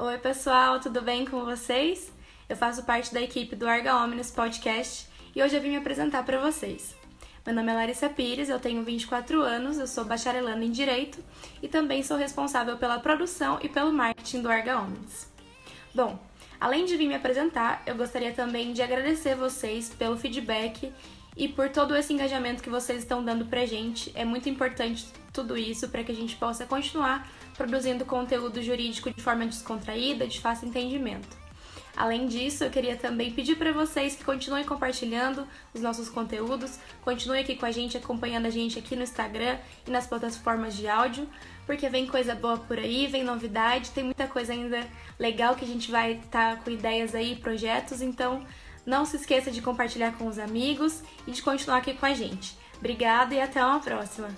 Oi, pessoal, tudo bem com vocês? Eu faço parte da equipe do Arga Omnis Podcast e hoje eu vim me apresentar para vocês. Meu nome é Larissa Pires, eu tenho 24 anos, eu sou bacharelando em Direito e também sou responsável pela produção e pelo marketing do Arga Omnis. Bom, além de vir me apresentar, eu gostaria também de agradecer vocês pelo feedback e por todo esse engajamento que vocês estão dando pra gente. É muito importante tudo isso para que a gente possa continuar produzindo conteúdo jurídico de forma descontraída, de fácil entendimento. Além disso, eu queria também pedir para vocês que continuem compartilhando os nossos conteúdos, continuem aqui com a gente, acompanhando a gente aqui no Instagram e nas plataformas de áudio, porque vem coisa boa por aí, vem novidade, tem muita coisa ainda legal que a gente vai estar tá com ideias aí, projetos, então não se esqueça de compartilhar com os amigos e de continuar aqui com a gente. Obrigada e até uma próxima!